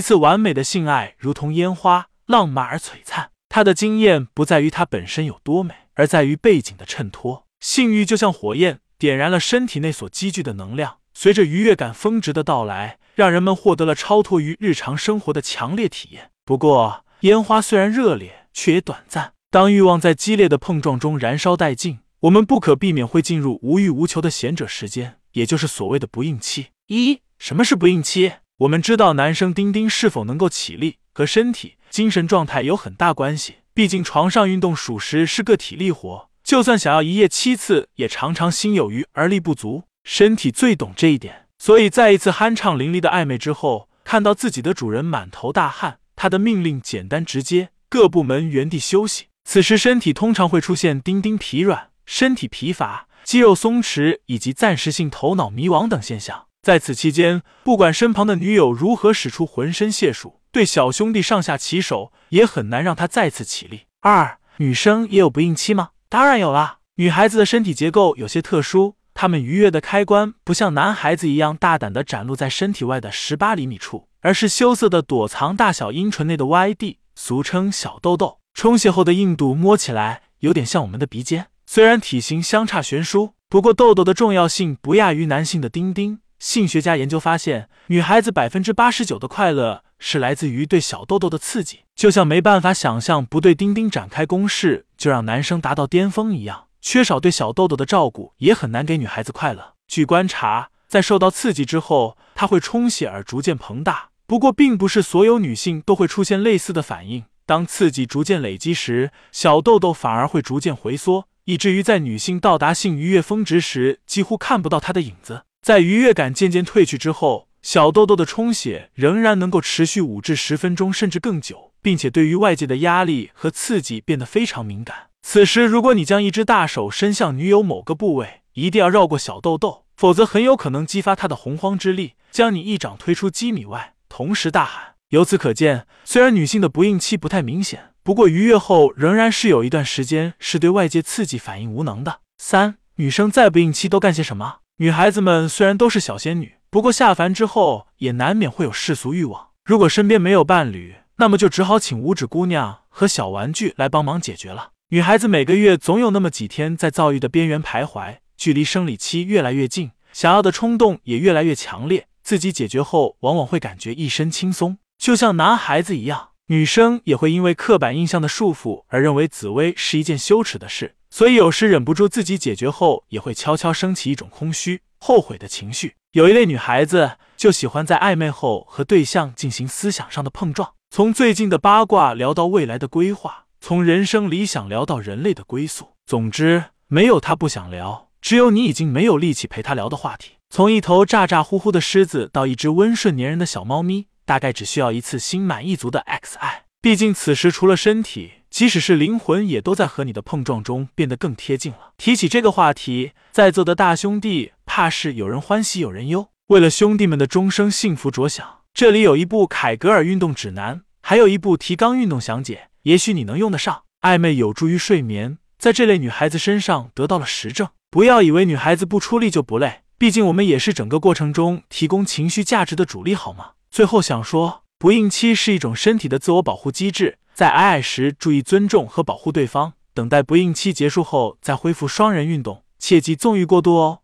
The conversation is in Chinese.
一次完美的性爱如同烟花，浪漫而璀璨。他的惊艳不在于它本身有多美，而在于背景的衬托。性欲就像火焰，点燃了身体内所积聚的能量。随着愉悦感峰值的到来，让人们获得了超脱于日常生活的强烈体验。不过，烟花虽然热烈，却也短暂。当欲望在激烈的碰撞中燃烧殆尽，我们不可避免会进入无欲无求的闲者时间，也就是所谓的不应期。一，什么是不应期？我们知道，男生丁丁是否能够起立和身体。精神状态有很大关系，毕竟床上运动属实是个体力活，就算想要一夜七次，也常常心有余而力不足。身体最懂这一点，所以在一次酣畅淋漓的暧昧之后，看到自己的主人满头大汗，他的命令简单直接：各部门原地休息。此时身体通常会出现丁丁疲软、身体疲乏、肌肉松弛以及暂时性头脑迷惘等现象。在此期间，不管身旁的女友如何使出浑身解数。对小兄弟上下其手，也很难让他再次起立。二女生也有不应期吗？当然有啦。女孩子的身体结构有些特殊，她们愉悦的开关不像男孩子一样大胆的展露在身体外的十八厘米处，而是羞涩的躲藏大小阴唇内的 YD，俗称小豆豆。充血后的硬度摸起来有点像我们的鼻尖，虽然体型相差悬殊，不过豆豆的重要性不亚于男性的丁丁。性学家研究发现，女孩子百分之八十九的快乐是来自于对小豆豆的刺激，就像没办法想象不对丁丁展开攻势就让男生达到巅峰一样，缺少对小豆豆的照顾也很难给女孩子快乐。据观察，在受到刺激之后，它会充血而逐渐膨大。不过，并不是所有女性都会出现类似的反应。当刺激逐渐累积时，小豆豆反而会逐渐回缩，以至于在女性到达性愉悦峰值时，几乎看不到它的影子。在愉悦感渐渐褪去之后，小豆豆的充血仍然能够持续五至十分钟，甚至更久，并且对于外界的压力和刺激变得非常敏感。此时，如果你将一只大手伸向女友某个部位，一定要绕过小豆豆，否则很有可能激发她的洪荒之力，将你一掌推出几米外，同时大喊。由此可见，虽然女性的不孕期不太明显，不过愉悦后仍然是有一段时间是对外界刺激反应无能的。三，女生在不孕期都干些什么？女孩子们虽然都是小仙女，不过下凡之后也难免会有世俗欲望。如果身边没有伴侣，那么就只好请五指姑娘和小玩具来帮忙解决了。女孩子每个月总有那么几天在躁郁的边缘徘徊，距离生理期越来越近，想要的冲动也越来越强烈。自己解决后，往往会感觉一身轻松，就像男孩子一样。女生也会因为刻板印象的束缚而认为紫薇是一件羞耻的事。所以有时忍不住自己解决后，也会悄悄升起一种空虚、后悔的情绪。有一类女孩子就喜欢在暧昧后和对象进行思想上的碰撞，从最近的八卦聊到未来的规划，从人生理想聊到人类的归宿。总之，没有她不想聊，只有你已经没有力气陪她聊的话题。从一头咋咋呼呼的狮子到一只温顺粘人的小猫咪，大概只需要一次心满意足的 X 爱。毕竟此时除了身体。即使是灵魂，也都在和你的碰撞中变得更贴近了。提起这个话题，在座的大兄弟怕是有人欢喜有人忧。为了兄弟们的终生幸福着想，这里有一部凯格尔运动指南，还有一部提纲运动详解，也许你能用得上。暧昧有助于睡眠，在这类女孩子身上得到了实证。不要以为女孩子不出力就不累，毕竟我们也是整个过程中提供情绪价值的主力，好吗？最后想说，不应期是一种身体的自我保护机制。在挨爱时，注意尊重和保护对方，等待不应期结束后再恢复双人运动，切忌纵欲过度哦。